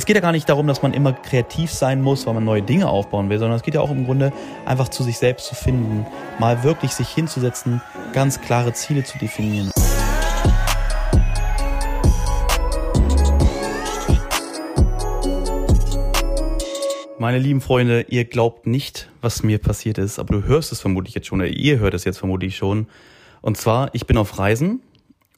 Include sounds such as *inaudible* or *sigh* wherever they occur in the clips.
es geht ja gar nicht darum, dass man immer kreativ sein muss, weil man neue Dinge aufbauen will, sondern es geht ja auch im Grunde einfach zu sich selbst zu finden, mal wirklich sich hinzusetzen, ganz klare Ziele zu definieren. Meine lieben Freunde, ihr glaubt nicht, was mir passiert ist, aber du hörst es vermutlich jetzt schon, oder ihr hört es jetzt vermutlich schon. Und zwar, ich bin auf Reisen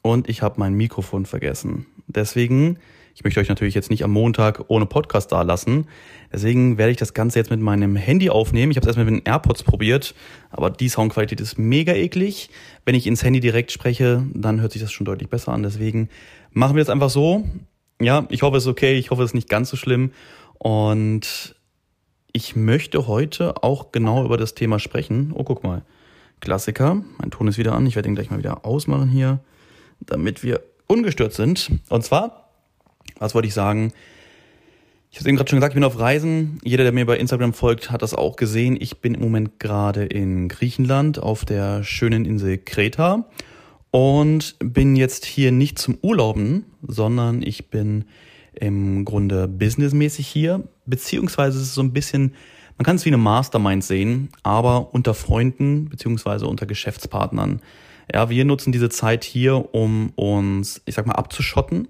und ich habe mein Mikrofon vergessen. Deswegen, ich möchte euch natürlich jetzt nicht am Montag ohne Podcast da lassen. Deswegen werde ich das Ganze jetzt mit meinem Handy aufnehmen. Ich habe es erstmal mit den AirPods probiert, aber die Soundqualität ist mega eklig. Wenn ich ins Handy direkt spreche, dann hört sich das schon deutlich besser an. Deswegen machen wir es einfach so. Ja, ich hoffe, es ist okay. Ich hoffe, es ist nicht ganz so schlimm. Und ich möchte heute auch genau über das Thema sprechen. Oh, guck mal. Klassiker. Mein Ton ist wieder an. Ich werde ihn gleich mal wieder ausmachen hier, damit wir ungestört sind. Und zwar, was wollte ich sagen? Ich habe eben gerade schon gesagt, ich bin auf Reisen. Jeder, der mir bei Instagram folgt, hat das auch gesehen. Ich bin im Moment gerade in Griechenland auf der schönen Insel Kreta und bin jetzt hier nicht zum Urlauben, sondern ich bin im Grunde businessmäßig hier, beziehungsweise es ist so ein bisschen, man kann es wie eine Mastermind sehen, aber unter Freunden beziehungsweise unter Geschäftspartnern. Ja, wir nutzen diese Zeit hier, um uns, ich sag mal, abzuschotten,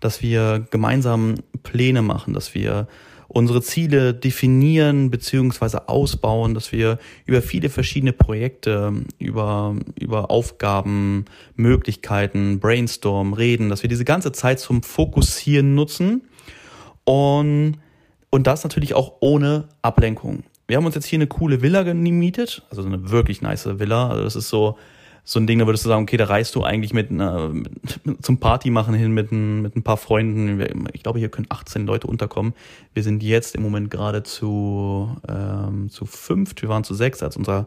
dass wir gemeinsam Pläne machen, dass wir unsere Ziele definieren beziehungsweise ausbauen, dass wir über viele verschiedene Projekte, über, über Aufgaben, Möglichkeiten, Brainstorm reden, dass wir diese ganze Zeit zum Fokussieren nutzen und, und das natürlich auch ohne Ablenkung. Wir haben uns jetzt hier eine coole Villa gemietet, also eine wirklich nice Villa. Also das ist so, so ein Ding, da würdest du sagen, okay, da reist du eigentlich mit, einer, mit *laughs* zum Party machen hin mit ein, mit ein paar Freunden. Ich glaube, hier können 18 Leute unterkommen. Wir sind jetzt im Moment gerade zu, ähm, zu fünft. Wir waren zu sechs, als unser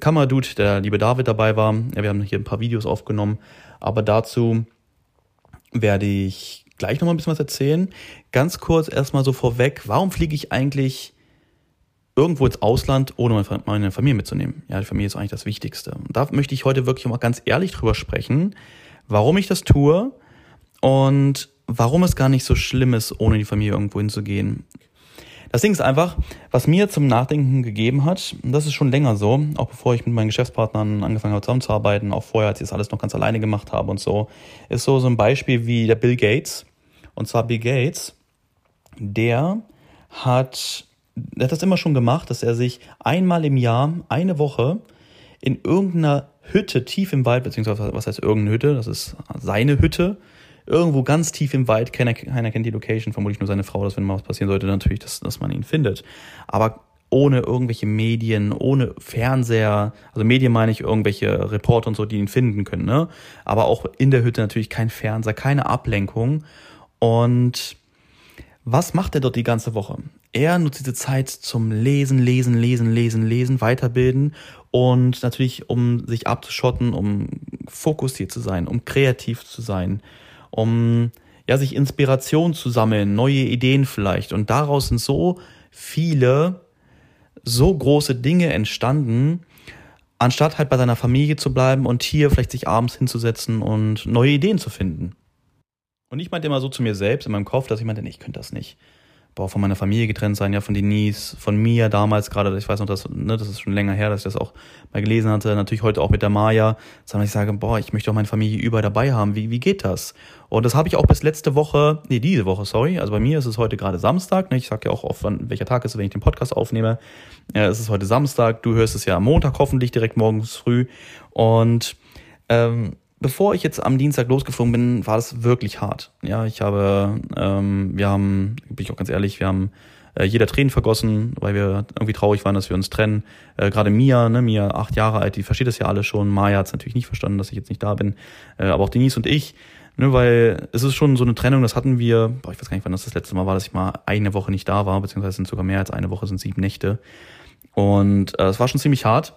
Kammerdude, der liebe David dabei war. Ja, wir haben hier ein paar Videos aufgenommen. Aber dazu werde ich gleich nochmal ein bisschen was erzählen. Ganz kurz erstmal so vorweg, warum fliege ich eigentlich irgendwo ins Ausland, ohne meine Familie mitzunehmen. Ja, die Familie ist eigentlich das Wichtigste. Und da möchte ich heute wirklich mal ganz ehrlich drüber sprechen, warum ich das tue und warum es gar nicht so schlimm ist, ohne die Familie irgendwo hinzugehen. Das Ding ist einfach, was mir zum Nachdenken gegeben hat, und das ist schon länger so, auch bevor ich mit meinen Geschäftspartnern angefangen habe zusammenzuarbeiten, auch vorher, als ich das alles noch ganz alleine gemacht habe und so, ist so, so ein Beispiel wie der Bill Gates. Und zwar Bill Gates, der hat er hat das immer schon gemacht, dass er sich einmal im Jahr, eine Woche, in irgendeiner Hütte tief im Wald, beziehungsweise was heißt irgendeine Hütte, das ist seine Hütte, irgendwo ganz tief im Wald, keiner, keiner kennt die Location, vermutlich nur seine Frau, dass wenn mal was passieren sollte, natürlich, dass, dass man ihn findet. Aber ohne irgendwelche Medien, ohne Fernseher, also Medien meine ich irgendwelche Reporter und so, die ihn finden können, ne? Aber auch in der Hütte natürlich kein Fernseher, keine Ablenkung. Und was macht er dort die ganze Woche? Er nutzt diese Zeit zum Lesen, Lesen, Lesen, Lesen, Lesen, Weiterbilden und natürlich, um sich abzuschotten, um fokussiert zu sein, um kreativ zu sein, um ja, sich Inspiration zu sammeln, neue Ideen vielleicht. Und daraus sind so viele, so große Dinge entstanden, anstatt halt bei seiner Familie zu bleiben und hier vielleicht sich abends hinzusetzen und neue Ideen zu finden. Und ich meinte immer so zu mir selbst in meinem Kopf, dass ich meinte, nee, ich könnte das nicht. Boah, von meiner Familie getrennt sein, ja, von Denise, von mir damals gerade, ich weiß noch, dass, ne, das ist schon länger her, dass ich das auch mal gelesen hatte, natürlich heute auch mit der Maya, sondern ich sage, boah, ich möchte auch meine Familie überall dabei haben, wie, wie geht das? Und das habe ich auch bis letzte Woche, nee, diese Woche, sorry, also bei mir ist es heute gerade Samstag, ne, ich sage ja auch oft, wann, welcher Tag ist es, wenn ich den Podcast aufnehme, ja, es ist heute Samstag, du hörst es ja am Montag hoffentlich direkt morgens früh. Und ähm, bevor ich jetzt am Dienstag losgeflogen bin, war das wirklich hart. Ja, ich habe, ähm, wir haben, bin ich auch ganz ehrlich, wir haben äh, jeder Tränen vergossen, weil wir irgendwie traurig waren, dass wir uns trennen. Äh, Gerade Mia, ne, Mia, acht Jahre alt, die versteht das ja alle schon. Maya hat es natürlich nicht verstanden, dass ich jetzt nicht da bin. Äh, aber auch Denise und ich, ne, weil es ist schon so eine Trennung, das hatten wir, boah, ich weiß gar nicht, wann das das letzte Mal war, dass ich mal eine Woche nicht da war, beziehungsweise sind sogar mehr als eine Woche, sind sieben Nächte. Und äh, es war schon ziemlich hart.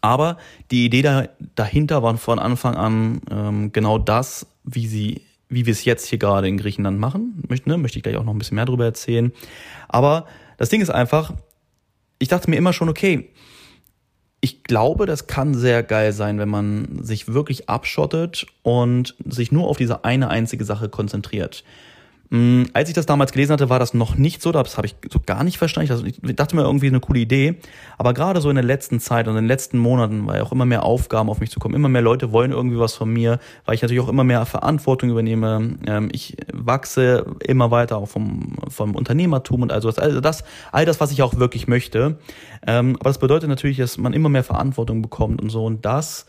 Aber die Idee da, dahinter war von Anfang an ähm, genau das, wie sie, wie wir es jetzt hier gerade in Griechenland machen. Möchte, ne, möchte ich gleich auch noch ein bisschen mehr darüber erzählen. Aber das Ding ist einfach, ich dachte mir immer schon, okay, ich glaube, das kann sehr geil sein, wenn man sich wirklich abschottet und sich nur auf diese eine einzige Sache konzentriert. Mm, als ich das damals gelesen hatte, war das noch nicht so, das habe ich so gar nicht verstanden. Ich dachte mir irgendwie eine coole Idee. Aber gerade so in der letzten Zeit und in den letzten Monaten, weil auch immer mehr Aufgaben auf mich zu kommen, immer mehr Leute wollen irgendwie was von mir, weil ich natürlich auch immer mehr Verantwortung übernehme. Ähm, ich wachse immer weiter auch vom, vom Unternehmertum und also das, also das, all das, was ich auch wirklich möchte. Ähm, aber das bedeutet natürlich, dass man immer mehr Verantwortung bekommt und so und das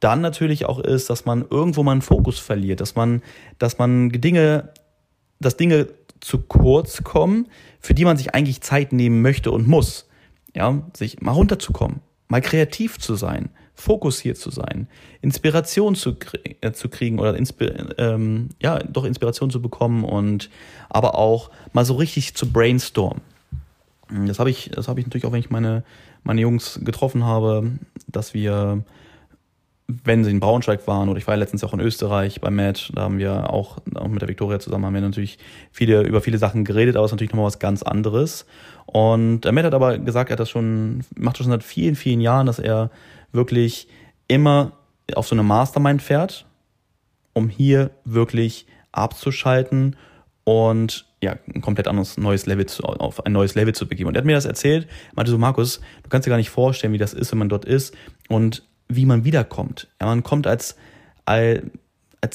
dann natürlich auch ist, dass man irgendwo mal einen Fokus verliert, dass man, dass man Dinge dass Dinge zu kurz kommen, für die man sich eigentlich Zeit nehmen möchte und muss. Ja, sich mal runterzukommen, mal kreativ zu sein, fokussiert zu sein, Inspiration zu, äh, zu kriegen oder Inspir ähm, ja, doch Inspiration zu bekommen und aber auch mal so richtig zu brainstormen. Das habe ich, das ich natürlich auch, wenn ich meine, meine Jungs getroffen habe, dass wir wenn sie in Braunschweig waren oder ich war ja letztens auch in Österreich beim Match, da haben wir auch, auch mit der Viktoria zusammen haben wir natürlich viele, über viele Sachen geredet, aber es ist natürlich nochmal was ganz anderes. Und Matt hat aber gesagt, er hat das schon, macht das schon seit vielen, vielen Jahren, dass er wirklich immer auf so eine Mastermind fährt, um hier wirklich abzuschalten und ja, ein komplett anderes neues Level zu, auf ein neues Level zu begeben. Und er hat mir das erzählt, meinte so, Markus, du kannst dir gar nicht vorstellen, wie das ist, wenn man dort ist. Und wie man wiederkommt. Ja, man kommt als, als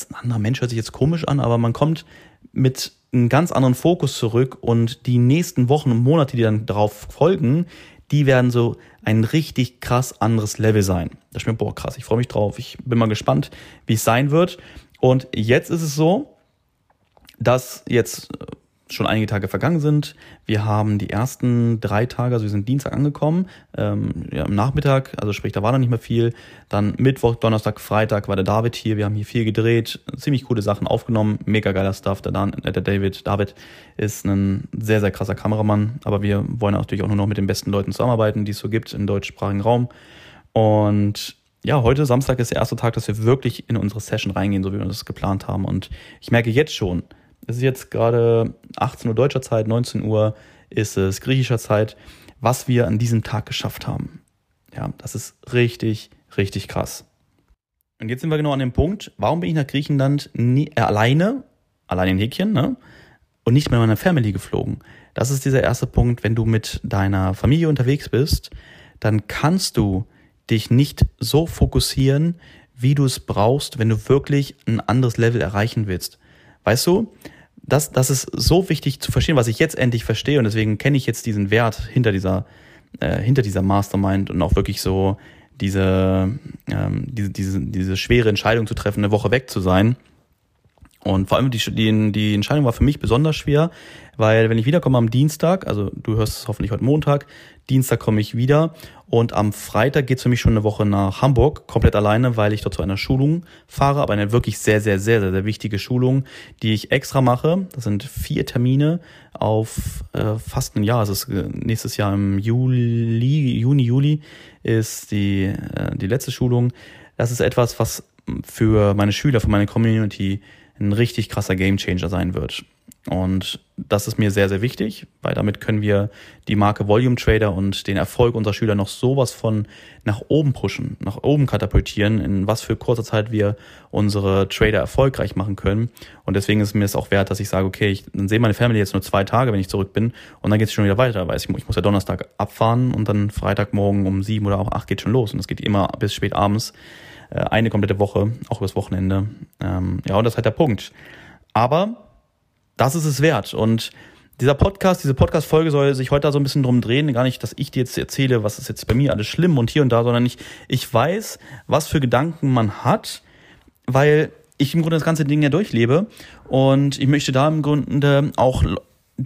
ein anderer Mensch, hört sich jetzt komisch an, aber man kommt mit einem ganz anderen Fokus zurück und die nächsten Wochen und Monate, die dann darauf folgen, die werden so ein richtig krass anderes Level sein. Das ist mir, boah, krass, ich freue mich drauf. Ich bin mal gespannt, wie es sein wird. Und jetzt ist es so, dass jetzt schon einige Tage vergangen sind. Wir haben die ersten drei Tage, also wir sind Dienstag angekommen, ähm, ja, am Nachmittag, also sprich, da war noch nicht mehr viel. Dann Mittwoch, Donnerstag, Freitag war der David hier. Wir haben hier viel gedreht, ziemlich coole Sachen aufgenommen, mega geiler Stuff. Der, Dan, äh, der David, David ist ein sehr, sehr krasser Kameramann, aber wir wollen natürlich auch nur noch mit den besten Leuten zusammenarbeiten, die es so gibt im deutschsprachigen Raum. Und ja, heute Samstag ist der erste Tag, dass wir wirklich in unsere Session reingehen, so wie wir das geplant haben. Und ich merke jetzt schon, es ist jetzt gerade 18 Uhr deutscher Zeit, 19 Uhr ist es griechischer Zeit, was wir an diesem Tag geschafft haben. Ja, das ist richtig, richtig krass. Und jetzt sind wir genau an dem Punkt, warum bin ich nach Griechenland nie, äh, alleine, allein in Häkchen, ne? Und nicht mit meiner Family geflogen. Das ist dieser erste Punkt, wenn du mit deiner Familie unterwegs bist, dann kannst du dich nicht so fokussieren, wie du es brauchst, wenn du wirklich ein anderes Level erreichen willst. Weißt du, das, das ist so wichtig zu verstehen, was ich jetzt endlich verstehe und deswegen kenne ich jetzt diesen Wert hinter dieser, äh, hinter dieser Mastermind und auch wirklich so diese, ähm, diese, diese, diese schwere Entscheidung zu treffen, eine Woche weg zu sein. Und vor allem die, die, die Entscheidung war für mich besonders schwer, weil wenn ich wiederkomme am Dienstag, also du hörst es hoffentlich heute Montag, Dienstag komme ich wieder und am Freitag geht's für mich schon eine Woche nach Hamburg, komplett alleine, weil ich dort zu einer Schulung fahre, aber eine wirklich sehr, sehr, sehr, sehr, sehr wichtige Schulung, die ich extra mache. Das sind vier Termine auf äh, fast ein Jahr. Es ist nächstes Jahr im Juli, Juni, Juli ist die, äh, die letzte Schulung. Das ist etwas, was für meine Schüler, für meine Community ein richtig krasser Gamechanger sein wird. Und das ist mir sehr, sehr wichtig, weil damit können wir die Marke Volume Trader und den Erfolg unserer Schüler noch sowas von nach oben pushen, nach oben katapultieren, in was für kurzer Zeit wir unsere Trader erfolgreich machen können. Und deswegen ist mir es auch wert, dass ich sage, okay, ich dann sehe meine Family jetzt nur zwei Tage, wenn ich zurück bin, und dann geht es schon wieder weiter, weil ich, ich muss ja Donnerstag abfahren und dann Freitagmorgen um sieben oder auch acht geht schon los. Und es geht immer bis spät abends, äh, eine komplette Woche, auch übers Wochenende. Ähm, ja, und das ist halt der Punkt. Aber das ist es wert. Und dieser Podcast, diese Podcast-Folge soll sich heute da so ein bisschen drum drehen. Gar nicht, dass ich dir jetzt erzähle, was ist jetzt bei mir alles schlimm und hier und da, sondern ich, ich weiß, was für Gedanken man hat, weil ich im Grunde das ganze Ding ja durchlebe. Und ich möchte da im Grunde auch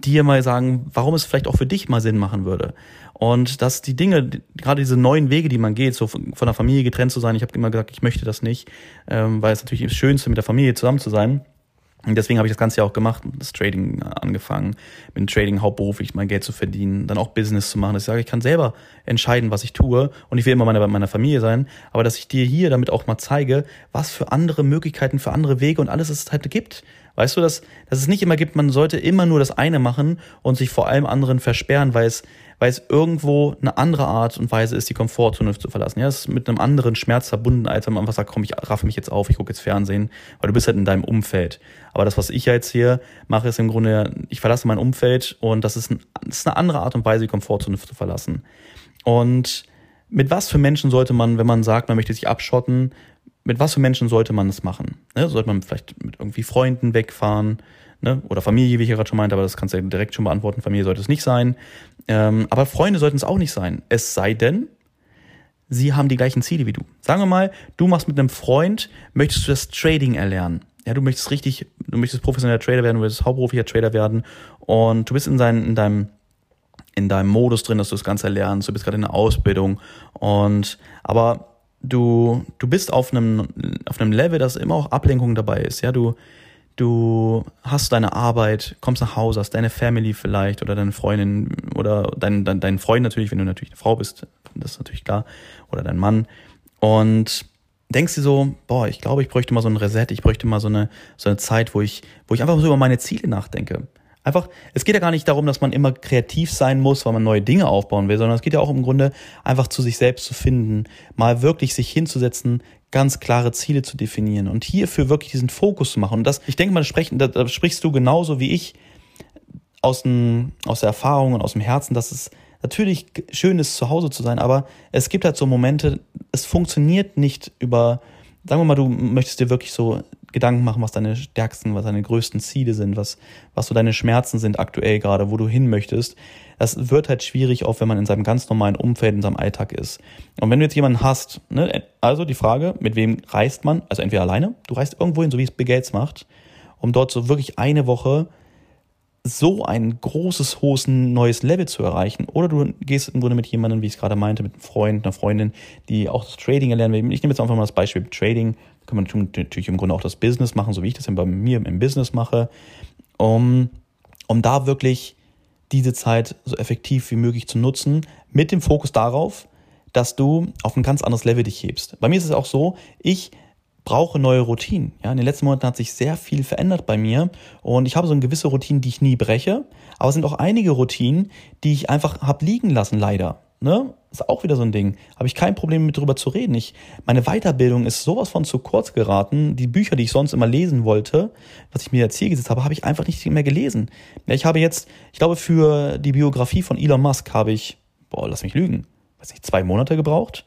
dir mal sagen, warum es vielleicht auch für dich mal Sinn machen würde. Und dass die Dinge, gerade diese neuen Wege, die man geht, so von der Familie getrennt zu sein, ich habe immer gesagt, ich möchte das nicht, ähm, weil es natürlich das Schönste, mit der Familie zusammen zu sein und deswegen habe ich das Ganze ja auch gemacht, das Trading äh, angefangen, mit dem Trading hauptberuflich mein Geld zu verdienen, dann auch Business zu machen. Dass ich sage, ich kann selber entscheiden, was ich tue und ich will immer bei meiner Familie sein, aber dass ich dir hier damit auch mal zeige, was für andere Möglichkeiten, für andere Wege und alles es halt gibt. Weißt du, dass, dass es nicht immer gibt, man sollte immer nur das eine machen und sich vor allem anderen versperren, weil es, weil es irgendwo eine andere Art und Weise ist, die Komfortzone zu verlassen. Ja, es ist mit einem anderen Schmerz verbunden, als wenn man einfach sagt, komm, ich raffe mich jetzt auf, ich gucke jetzt Fernsehen, weil du bist halt in deinem Umfeld. Aber das, was ich jetzt hier mache, ist im Grunde, ich verlasse mein Umfeld und das ist, ein, das ist eine andere Art und Weise, die Komfortzone zu verlassen. Und mit was für Menschen sollte man, wenn man sagt, man möchte sich abschotten, mit was für Menschen sollte man das machen? Ne? Sollte man vielleicht mit irgendwie Freunden wegfahren? Ne? Oder Familie, wie ich ja gerade schon meinte, aber das kannst du ja direkt schon beantworten. Familie sollte es nicht sein. Ähm, aber Freunde sollten es auch nicht sein. Es sei denn, sie haben die gleichen Ziele wie du. Sagen wir mal, du machst mit einem Freund, möchtest du das Trading erlernen. Ja, du möchtest richtig, du möchtest professioneller Trader werden, du möchtest hauptberuflicher Trader werden und du bist in, sein, in deinem in deinem Modus drin, dass du das Ganze lernst, du bist gerade in der Ausbildung und aber du, du bist auf einem, auf einem Level, dass immer auch Ablenkung dabei ist. Ja, du, du hast deine Arbeit, kommst nach Hause, hast deine Family vielleicht oder deine Freundin oder dein, dein, dein Freund natürlich, wenn du natürlich eine Frau bist, das ist natürlich klar, oder dein Mann. Und denkst dir so, boah, ich glaube, ich bräuchte mal so ein Reset, ich bräuchte mal so eine, so eine Zeit, wo ich, wo ich einfach so über meine Ziele nachdenke. Einfach, es geht ja gar nicht darum, dass man immer kreativ sein muss, weil man neue Dinge aufbauen will, sondern es geht ja auch im Grunde einfach zu sich selbst zu finden, mal wirklich sich hinzusetzen, ganz klare Ziele zu definieren und hierfür wirklich diesen Fokus zu machen. Und das, ich denke mal, sprechen, da, da sprichst du genauso wie ich aus, dem, aus der Erfahrung und aus dem Herzen, dass es natürlich schön ist, zu Hause zu sein, aber es gibt halt so Momente, es funktioniert nicht über, sagen wir mal, du möchtest dir wirklich so Gedanken machen, was deine stärksten, was deine größten Ziele sind, was, was so deine Schmerzen sind aktuell gerade, wo du hin möchtest. Das wird halt schwierig, auch wenn man in seinem ganz normalen Umfeld, in seinem Alltag ist. Und wenn du jetzt jemanden hast, ne, also die Frage, mit wem reist man? Also entweder alleine, du reist irgendwo hin, so wie es Bill Gates macht, um dort so wirklich eine Woche so ein großes, hohes neues Level zu erreichen. Oder du gehst im Grunde mit jemandem, wie ich es gerade meinte, mit einem Freund, einer Freundin, die auch das Trading erlernen will. Ich nehme jetzt einfach mal das Beispiel Trading. Da kann man natürlich im Grunde auch das Business machen, so wie ich das bei mir im Business mache, um, um da wirklich diese Zeit so effektiv wie möglich zu nutzen, mit dem Fokus darauf, dass du auf ein ganz anderes Level dich hebst. Bei mir ist es auch so, ich brauche neue Routinen. Ja, in den letzten Monaten hat sich sehr viel verändert bei mir und ich habe so eine gewisse Routine, die ich nie breche, aber es sind auch einige Routinen, die ich einfach habe liegen lassen, leider. Ne? Ist auch wieder so ein Ding. Habe ich kein Problem mit drüber zu reden. Ich, meine Weiterbildung ist sowas von zu kurz geraten. Die Bücher, die ich sonst immer lesen wollte, was ich mir als Ziel gesetzt habe, habe ich einfach nicht mehr gelesen. Ja, ich habe jetzt, ich glaube, für die Biografie von Elon Musk habe ich, boah, lass mich lügen, weiß nicht, zwei Monate gebraucht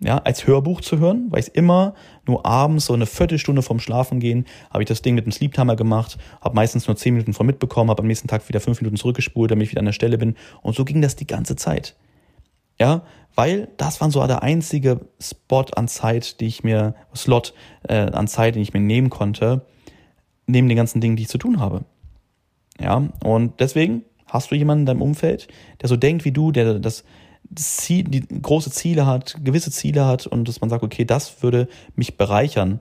ja, als Hörbuch zu hören, weil ich immer nur abends so eine Viertelstunde vorm Schlafen gehen, habe ich das Ding mit dem Sleep Timer gemacht, habe meistens nur zehn Minuten vor mitbekommen, habe am nächsten Tag wieder fünf Minuten zurückgespult, damit ich wieder an der Stelle bin. Und so ging das die ganze Zeit. Ja, weil das war so der einzige Spot an Zeit, die ich mir, Slot äh, an Zeit, den ich mir nehmen konnte, neben den ganzen Dingen, die ich zu tun habe. Ja, und deswegen hast du jemanden in deinem Umfeld, der so denkt wie du, der das Ziel, die große Ziele hat, gewisse Ziele hat und dass man sagt, okay, das würde mich bereichern,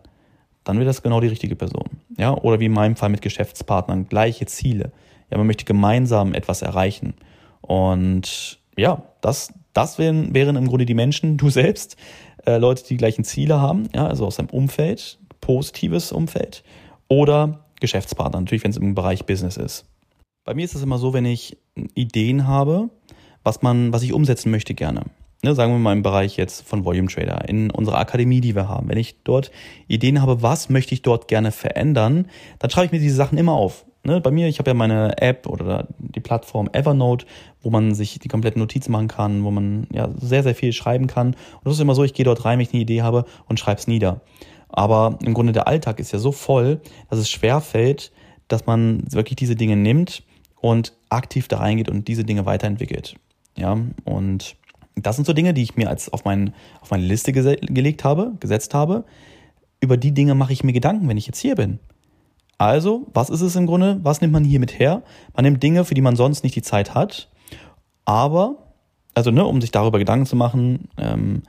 dann wäre das genau die richtige Person. Ja, oder wie in meinem Fall mit Geschäftspartnern, gleiche Ziele. Ja, man möchte gemeinsam etwas erreichen. Und ja, das, das wären, wären im Grunde die Menschen, du *laughs* selbst, äh, Leute, die die gleichen Ziele haben, ja, also aus einem Umfeld, positives Umfeld, oder Geschäftspartner, natürlich, wenn es im Bereich Business ist. Bei mir ist es immer so, wenn ich Ideen habe, was man, was ich umsetzen möchte gerne. Ne, sagen wir mal im Bereich jetzt von Volume Trader, in unserer Akademie, die wir haben. Wenn ich dort Ideen habe, was möchte ich dort gerne verändern, dann schreibe ich mir diese Sachen immer auf. Ne, bei mir, ich habe ja meine App oder die Plattform Evernote, wo man sich die kompletten Notizen machen kann, wo man ja sehr, sehr viel schreiben kann. Und das ist immer so, ich gehe dort rein, wenn ich eine Idee habe und schreibe es nieder. Aber im Grunde der Alltag ist ja so voll, dass es schwer fällt, dass man wirklich diese Dinge nimmt und aktiv da reingeht und diese Dinge weiterentwickelt. Ja, und das sind so Dinge, die ich mir als auf, mein, auf meine Liste gelegt habe, gesetzt habe. Über die Dinge mache ich mir Gedanken, wenn ich jetzt hier bin. Also, was ist es im Grunde? Was nimmt man hier mit her? Man nimmt Dinge, für die man sonst nicht die Zeit hat, aber, also, ne, um sich darüber Gedanken zu machen, ähm,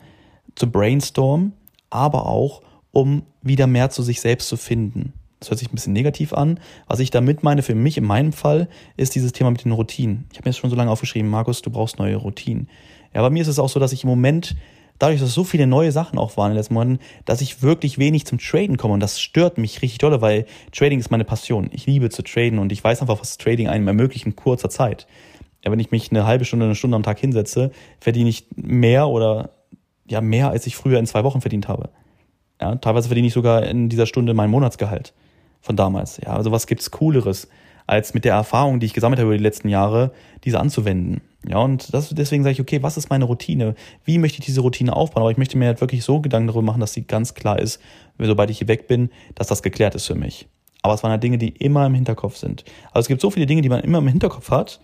zu brainstormen, aber auch, um wieder mehr zu sich selbst zu finden. Das hört sich ein bisschen negativ an. Was ich damit meine, für mich in meinem Fall, ist dieses Thema mit den Routinen. Ich habe mir jetzt schon so lange aufgeschrieben, Markus, du brauchst neue Routinen. Ja, bei mir ist es auch so, dass ich im Moment dadurch, dass so viele neue Sachen auch waren in den letzten Monaten, dass ich wirklich wenig zum Traden komme. Und das stört mich richtig dolle, weil Trading ist meine Passion. Ich liebe zu traden und ich weiß einfach, was Trading einem ermöglicht in kurzer Zeit. Ja, wenn ich mich eine halbe Stunde, eine Stunde am Tag hinsetze, verdiene ich mehr oder ja mehr, als ich früher in zwei Wochen verdient habe. Ja, teilweise verdiene ich sogar in dieser Stunde mein Monatsgehalt von damals. Ja, also was gibt's Cooleres, als mit der Erfahrung, die ich gesammelt habe über die letzten Jahre, diese anzuwenden. Ja, und das, deswegen sage ich, okay, was ist meine Routine? Wie möchte ich diese Routine aufbauen? Aber ich möchte mir halt wirklich so Gedanken darüber machen, dass sie ganz klar ist, sobald ich hier weg bin, dass das geklärt ist für mich. Aber es waren halt Dinge, die immer im Hinterkopf sind. Also es gibt so viele Dinge, die man immer im Hinterkopf hat,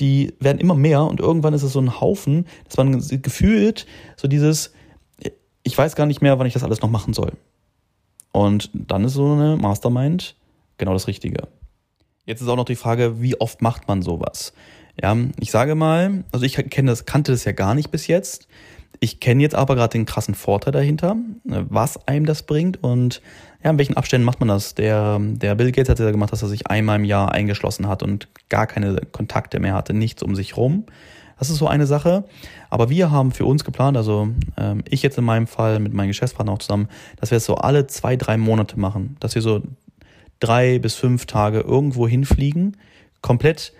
die werden immer mehr und irgendwann ist es so ein Haufen, dass man gefühlt so dieses, ich weiß gar nicht mehr, wann ich das alles noch machen soll. Und dann ist so eine Mastermind genau das Richtige. Jetzt ist auch noch die Frage, wie oft macht man sowas? Ja, ich sage mal, also ich kenne das, kannte das ja gar nicht bis jetzt. Ich kenne jetzt aber gerade den krassen Vorteil dahinter, was einem das bringt und ja, in welchen Abständen macht man das? Der, der Bill Gates hat ja gemacht, dass er sich einmal im Jahr eingeschlossen hat und gar keine Kontakte mehr hatte, nichts um sich rum. Das ist so eine Sache. Aber wir haben für uns geplant, also ähm, ich jetzt in meinem Fall mit meinem Geschäftspartner auch zusammen, dass wir es so alle zwei, drei Monate machen. Dass wir so drei bis fünf Tage irgendwo hinfliegen, komplett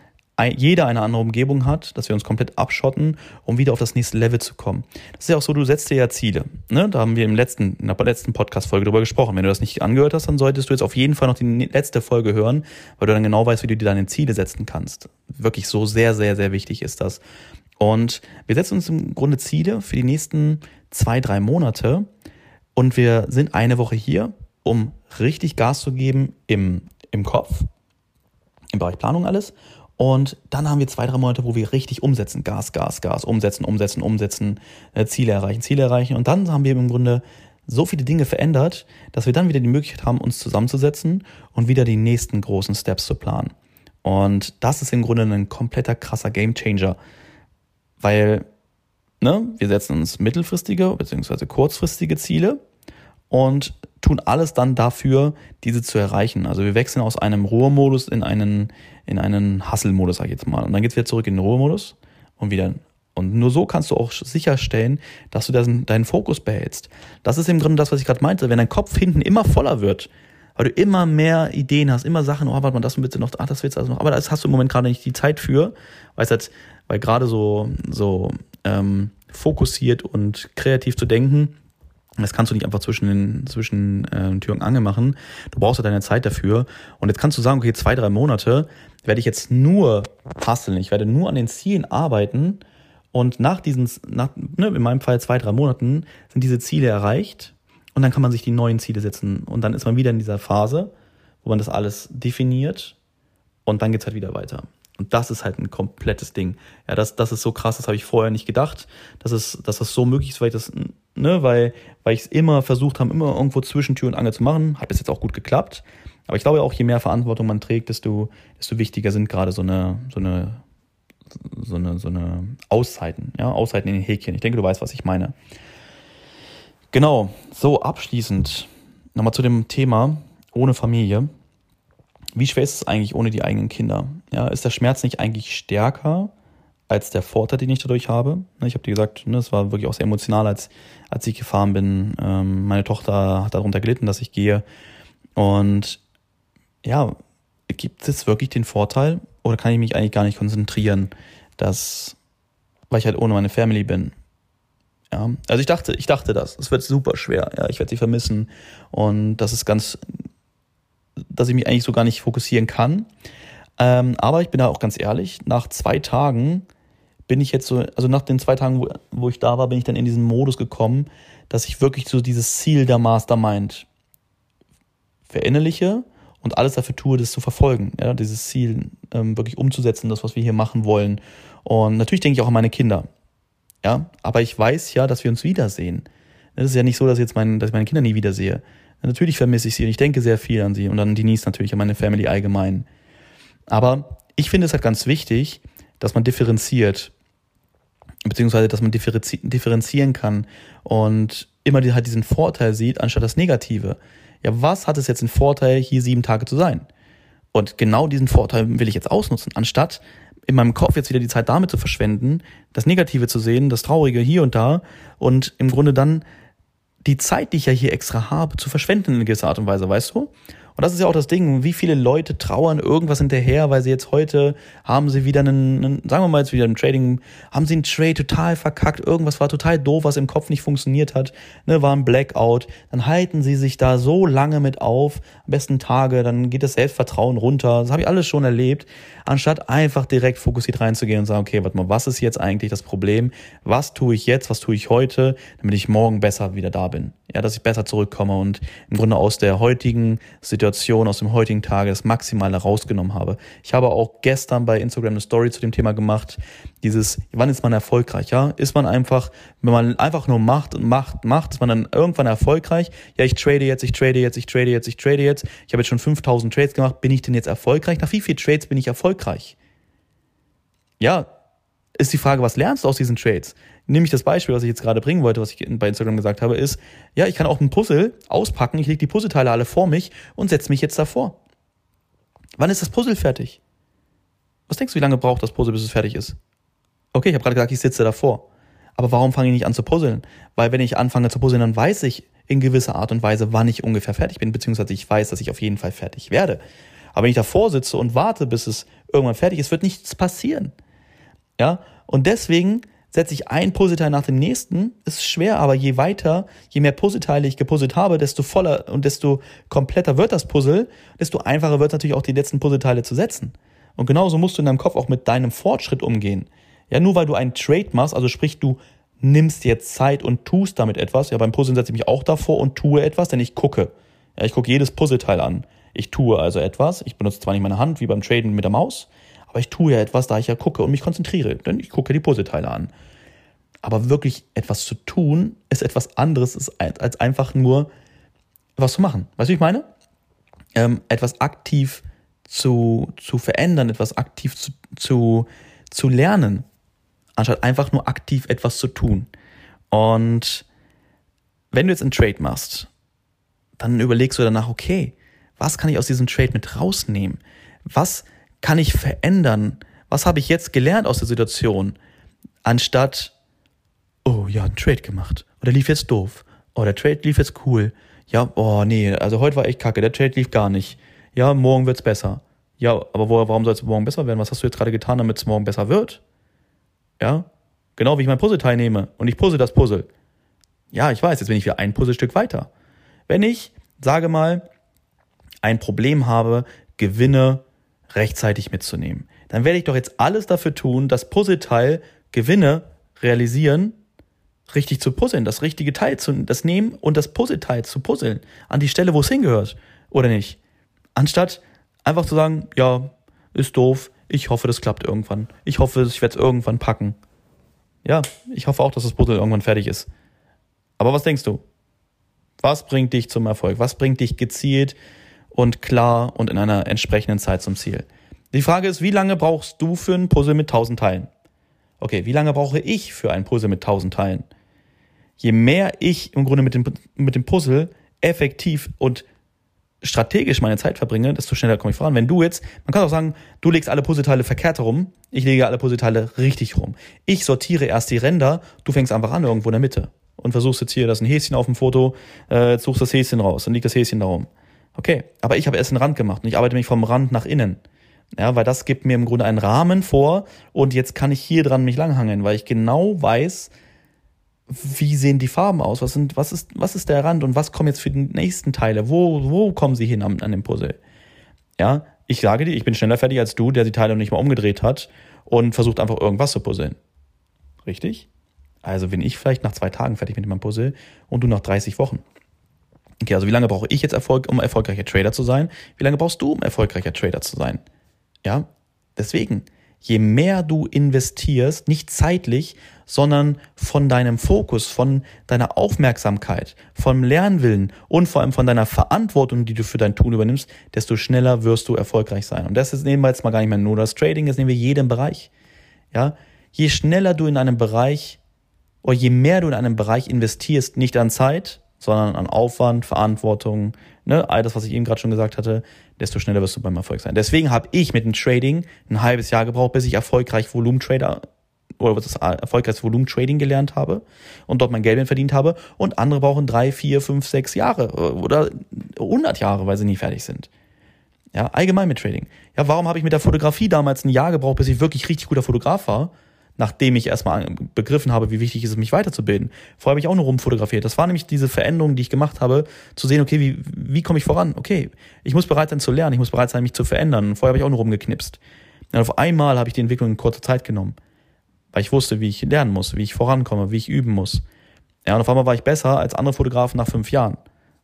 jeder eine andere Umgebung hat, dass wir uns komplett abschotten, um wieder auf das nächste Level zu kommen. Das ist ja auch so, du setzt dir ja Ziele. Ne? Da haben wir im letzten, in der letzten Podcast-Folge drüber gesprochen. Wenn du das nicht angehört hast, dann solltest du jetzt auf jeden Fall noch die letzte Folge hören, weil du dann genau weißt, wie du dir deine Ziele setzen kannst. Wirklich so sehr, sehr, sehr wichtig ist das. Und wir setzen uns im Grunde Ziele für die nächsten zwei, drei Monate. Und wir sind eine Woche hier, um richtig Gas zu geben im, im Kopf, im Bereich Planung alles und dann haben wir zwei, drei Monate, wo wir richtig umsetzen. Gas, Gas, Gas, umsetzen, umsetzen, umsetzen, äh, Ziele erreichen, Ziele erreichen. Und dann haben wir im Grunde so viele Dinge verändert, dass wir dann wieder die Möglichkeit haben, uns zusammenzusetzen und wieder die nächsten großen Steps zu planen. Und das ist im Grunde ein kompletter krasser Gamechanger, weil ne, wir setzen uns mittelfristige bzw. kurzfristige Ziele und tun alles dann dafür, diese zu erreichen. Also wir wechseln aus einem Ruhemodus in einen, in einen Hustle-Modus, sag ich jetzt mal. Und dann geht's wieder zurück in den Ruhemodus und wieder. Und nur so kannst du auch sicherstellen, dass du deinen, deinen Fokus behältst. Das ist im Grunde das, was ich gerade meinte. Wenn dein Kopf hinten immer voller wird, weil du immer mehr Ideen hast, immer Sachen, oh, warte mal, das willst du noch, ah, das willst du also noch, aber das hast du im Moment gerade nicht die Zeit für, weil es halt, weil gerade so, so ähm, fokussiert und kreativ zu denken, das kannst du nicht einfach zwischen den zwischen äh, Tür und Angel machen. Du brauchst ja deine Zeit dafür. Und jetzt kannst du sagen, okay, zwei, drei Monate werde ich jetzt nur hasseln. Ich werde nur an den Zielen arbeiten. Und nach diesen, nach, ne, in meinem Fall zwei, drei Monaten, sind diese Ziele erreicht. Und dann kann man sich die neuen Ziele setzen. Und dann ist man wieder in dieser Phase, wo man das alles definiert. Und dann geht's halt wieder weiter. Und das ist halt ein komplettes Ding. Ja, das, das ist so krass, das habe ich vorher nicht gedacht, dass es, dass das so möglich ist, weil ich das, ne, weil, weil ich es immer versucht habe, immer irgendwo zwischen Tür und Angel zu machen. Hat bis jetzt auch gut geklappt. Aber ich glaube auch, je mehr Verantwortung man trägt, desto, desto wichtiger sind gerade so eine, so eine, so eine, so eine Auszeiten, ja, Auszeiten in den Häkchen. Ich denke, du weißt, was ich meine. Genau, so abschließend nochmal zu dem Thema ohne Familie wie schwer ist es eigentlich ohne die eigenen Kinder? Ja, ist der Schmerz nicht eigentlich stärker als der Vorteil, den ich dadurch habe? Ne, ich habe dir gesagt, ne, es war wirklich auch sehr emotional, als, als ich gefahren bin. Ähm, meine Tochter hat darunter gelitten, dass ich gehe. Und ja, gibt es wirklich den Vorteil oder kann ich mich eigentlich gar nicht konzentrieren, dass, weil ich halt ohne meine Family bin? Ja, also ich dachte, ich dachte das. Es wird super schwer. Ja, ich werde sie vermissen und das ist ganz, dass ich mich eigentlich so gar nicht fokussieren kann. Ähm, aber ich bin da auch ganz ehrlich, nach zwei Tagen bin ich jetzt so, also nach den zwei Tagen, wo, wo ich da war, bin ich dann in diesen Modus gekommen, dass ich wirklich so dieses Ziel der Mastermind verinnerliche und alles dafür tue, das zu verfolgen, ja, dieses Ziel ähm, wirklich umzusetzen, das, was wir hier machen wollen. Und natürlich denke ich auch an meine Kinder. Ja, aber ich weiß ja, dass wir uns wiedersehen. Es ist ja nicht so, dass, ich jetzt mein, dass ich meine Kinder nie wiedersehe. Natürlich vermisse ich sie und ich denke sehr viel an sie und an Denise natürlich, an meine Family allgemein. Aber ich finde es halt ganz wichtig, dass man differenziert, beziehungsweise dass man differenzieren kann und immer halt diesen Vorteil sieht, anstatt das Negative. Ja, was hat es jetzt einen Vorteil, hier sieben Tage zu sein? Und genau diesen Vorteil will ich jetzt ausnutzen, anstatt in meinem Kopf jetzt wieder die Zeit damit zu verschwenden, das Negative zu sehen, das Traurige hier und da und im Grunde dann die Zeit, die ich ja hier extra habe, zu verschwenden in gewisser Art und Weise, weißt du? Und das ist ja auch das Ding, wie viele Leute trauern irgendwas hinterher, weil sie jetzt heute haben sie wieder einen, einen sagen wir mal jetzt wieder im Trading, haben sie einen Trade total verkackt, irgendwas war total doof, was im Kopf nicht funktioniert hat, ne, war ein Blackout, dann halten sie sich da so lange mit auf, am besten Tage, dann geht das Selbstvertrauen runter, das habe ich alles schon erlebt, anstatt einfach direkt fokussiert reinzugehen und sagen, okay, warte mal, was ist jetzt eigentlich das Problem, was tue ich jetzt, was tue ich heute, damit ich morgen besser wieder da bin, ja, dass ich besser zurückkomme und im Grunde aus der heutigen Situation aus dem heutigen Tage das Maximale rausgenommen habe. Ich habe auch gestern bei Instagram eine Story zu dem Thema gemacht. Dieses, wann ist man erfolgreich? Ja, ist man einfach, wenn man einfach nur macht und macht, macht, ist man dann irgendwann erfolgreich? Ja, ich trade jetzt, ich trade jetzt, ich trade jetzt, ich trade jetzt. Ich habe jetzt schon 5000 Trades gemacht. Bin ich denn jetzt erfolgreich? Nach wie vielen Trades bin ich erfolgreich? Ja, ist die Frage, was lernst du aus diesen Trades? Nämlich das Beispiel, was ich jetzt gerade bringen wollte, was ich bei Instagram gesagt habe, ist, ja, ich kann auch ein Puzzle auspacken, ich lege die Puzzleteile alle vor mich und setze mich jetzt davor. Wann ist das Puzzle fertig? Was denkst du, wie lange braucht das Puzzle, bis es fertig ist? Okay, ich habe gerade gesagt, ich sitze davor. Aber warum fange ich nicht an zu puzzeln? Weil wenn ich anfange zu puzzeln, dann weiß ich in gewisser Art und Weise, wann ich ungefähr fertig bin, beziehungsweise ich weiß, dass ich auf jeden Fall fertig werde. Aber wenn ich davor sitze und warte, bis es irgendwann fertig ist, wird nichts passieren. Ja, und deswegen setze ich ein Puzzleteil nach dem nächsten. Ist schwer, aber je weiter, je mehr Puzzleteile ich gepuzzelt habe, desto voller und desto kompletter wird das Puzzle, desto einfacher wird natürlich auch die letzten Puzzleteile zu setzen. Und genauso musst du in deinem Kopf auch mit deinem Fortschritt umgehen. Ja, nur weil du einen Trade machst, also sprich, du nimmst jetzt Zeit und tust damit etwas. Ja, beim Puzzeln setze ich mich auch davor und tue etwas, denn ich gucke. Ja, ich gucke jedes Puzzleteil an. Ich tue also etwas. Ich benutze zwar nicht meine Hand wie beim Traden mit der Maus, aber ich tue ja etwas, da ich ja gucke und mich konzentriere, denn ich gucke die Puzzleteile an. Aber wirklich etwas zu tun, ist etwas anderes als einfach nur was zu machen. Weißt du, wie ich meine? Ähm, etwas aktiv zu, zu verändern, etwas aktiv zu, zu, zu lernen, anstatt einfach nur aktiv etwas zu tun. Und wenn du jetzt einen Trade machst, dann überlegst du danach, okay, was kann ich aus diesem Trade mit rausnehmen? Was kann ich verändern? Was habe ich jetzt gelernt aus der Situation? Anstatt, oh ja, ein Trade gemacht. Oder lief jetzt doof. Oh, der Trade lief jetzt cool. Ja, oh nee, also heute war echt kacke. Der Trade lief gar nicht. Ja, morgen wird's besser. Ja, aber wo, warum soll es morgen besser werden? Was hast du jetzt gerade getan, damit es morgen besser wird? Ja, genau wie ich mein Puzzle teilnehme und ich puzzle das Puzzle. Ja, ich weiß, jetzt bin ich wieder ein Puzzlestück weiter. Wenn ich, sage mal, ein Problem habe, gewinne rechtzeitig mitzunehmen. Dann werde ich doch jetzt alles dafür tun, das Puzzleteil Gewinne realisieren, richtig zu puzzeln, das richtige Teil zu das nehmen und das Puzzleteil zu puzzeln an die Stelle, wo es hingehört oder nicht. Anstatt einfach zu sagen, ja, ist doof, ich hoffe, das klappt irgendwann. Ich hoffe, ich werde es irgendwann packen. Ja, ich hoffe auch, dass das Puzzle irgendwann fertig ist. Aber was denkst du? Was bringt dich zum Erfolg? Was bringt dich gezielt und klar und in einer entsprechenden Zeit zum Ziel. Die Frage ist, wie lange brauchst du für ein Puzzle mit 1000 Teilen? Okay, wie lange brauche ich für ein Puzzle mit 1000 Teilen? Je mehr ich im Grunde mit dem, mit dem Puzzle effektiv und strategisch meine Zeit verbringe, desto schneller komme ich voran. Wenn du jetzt, man kann auch sagen, du legst alle Puzzleteile verkehrt herum, ich lege alle Puzzleteile richtig rum. Ich sortiere erst die Ränder, du fängst einfach an irgendwo in der Mitte und versuchst jetzt hier, das ist ein Häschen auf dem Foto, äh, suchst das Häschen raus, dann liegt das Häschen da rum. Okay, aber ich habe erst einen Rand gemacht und ich arbeite mich vom Rand nach innen. Ja, weil das gibt mir im Grunde einen Rahmen vor und jetzt kann ich hier dran mich langhangeln, weil ich genau weiß, wie sehen die Farben aus, was sind, was ist, was ist der Rand und was kommen jetzt für die nächsten Teile, wo, wo kommen sie hin an, an dem Puzzle? Ja, ich sage dir, ich bin schneller fertig als du, der die Teile noch nicht mal umgedreht hat und versucht einfach irgendwas zu puzzeln. Richtig? Also bin ich vielleicht nach zwei Tagen fertig mit meinem Puzzle und du nach 30 Wochen. Okay, also wie lange brauche ich jetzt Erfolg, um erfolgreicher Trader zu sein? Wie lange brauchst du, um erfolgreicher Trader zu sein? Ja, deswegen, je mehr du investierst, nicht zeitlich, sondern von deinem Fokus, von deiner Aufmerksamkeit, vom Lernwillen und vor allem von deiner Verantwortung, die du für dein Tun übernimmst, desto schneller wirst du erfolgreich sein. Und das ist nehmen wir jetzt mal gar nicht mehr nur das Trading, das nehmen wir jeden Bereich. Ja, je schneller du in einem Bereich oder je mehr du in einem Bereich investierst, nicht an Zeit, sondern an Aufwand, Verantwortung, ne, all das, was ich eben gerade schon gesagt hatte, desto schneller wirst du beim Erfolg sein. Deswegen habe ich mit dem Trading ein halbes Jahr gebraucht, bis ich erfolgreich Volumentrader oder das erfolgreiches Volumentrading gelernt habe und dort mein Geld verdient habe. Und andere brauchen drei, vier, fünf, sechs Jahre oder 100 Jahre, weil sie nie fertig sind. Ja, allgemein mit Trading. Ja, warum habe ich mit der Fotografie damals ein Jahr gebraucht, bis ich wirklich richtig guter Fotograf war? Nachdem ich erstmal begriffen habe, wie wichtig ist es, mich weiterzubilden. Vorher habe ich auch nur rumfotografiert. Das war nämlich diese Veränderung, die ich gemacht habe, zu sehen, okay, wie, wie komme ich voran? Okay, ich muss bereit sein zu lernen, ich muss bereit sein, mich zu verändern. Vorher habe ich auch nur rumgeknipst. Und auf einmal habe ich die Entwicklung in kurzer Zeit genommen. Weil ich wusste, wie ich lernen muss, wie ich vorankomme, wie ich üben muss. Ja, und auf einmal war ich besser als andere Fotografen nach fünf Jahren.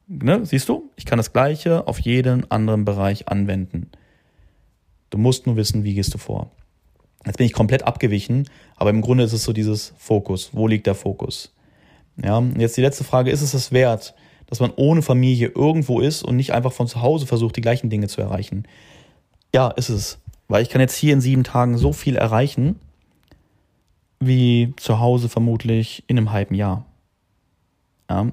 Ne? Siehst du? Ich kann das Gleiche auf jeden anderen Bereich anwenden. Du musst nur wissen, wie gehst du vor. Jetzt bin ich komplett abgewichen, aber im Grunde ist es so dieses Fokus. Wo liegt der Fokus? Ja, jetzt die letzte Frage, ist es das wert, dass man ohne Familie irgendwo ist und nicht einfach von zu Hause versucht, die gleichen Dinge zu erreichen? Ja, ist es. Weil ich kann jetzt hier in sieben Tagen so viel erreichen, wie zu Hause vermutlich in einem halben Jahr.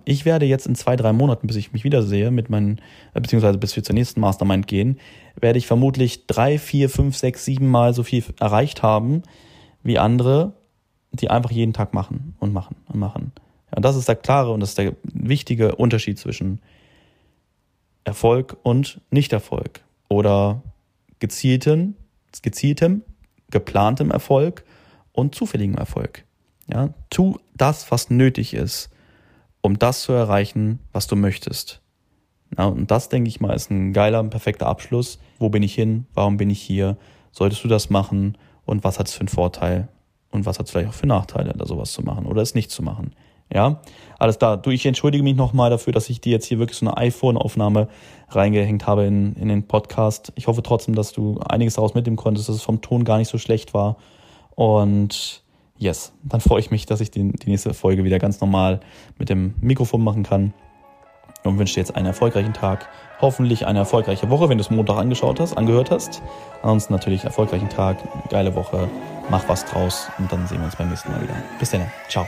Ich werde jetzt in zwei, drei Monaten, bis ich mich wiedersehe, mit meinen, äh, beziehungsweise bis wir zur nächsten Mastermind gehen, werde ich vermutlich drei, vier, fünf, sechs, sieben Mal so viel erreicht haben wie andere, die einfach jeden Tag machen und machen und machen. Ja, und das ist der klare und das ist der wichtige Unterschied zwischen Erfolg und Nichterfolg oder gezielten, gezieltem, geplantem Erfolg und zufälligem Erfolg. Ja, tu das, was nötig ist um das zu erreichen, was du möchtest. Ja, und das, denke ich mal, ist ein geiler, perfekter Abschluss. Wo bin ich hin? Warum bin ich hier? Solltest du das machen? Und was hat es für einen Vorteil? Und was hat es vielleicht auch für Nachteile, da sowas zu machen oder es nicht zu machen? Ja, alles da. Du, ich entschuldige mich nochmal dafür, dass ich dir jetzt hier wirklich so eine iPhone-Aufnahme reingehängt habe in, in den Podcast. Ich hoffe trotzdem, dass du einiges daraus mitnehmen konntest, dass es vom Ton gar nicht so schlecht war. Und Yes, dann freue ich mich, dass ich die, die nächste Folge wieder ganz normal mit dem Mikrofon machen kann und wünsche dir jetzt einen erfolgreichen Tag. Hoffentlich eine erfolgreiche Woche, wenn du es Montag angeschaut hast, angehört hast. Ansonsten natürlich einen erfolgreichen Tag, geile Woche, mach was draus und dann sehen wir uns beim nächsten Mal wieder. Bis dann, ciao.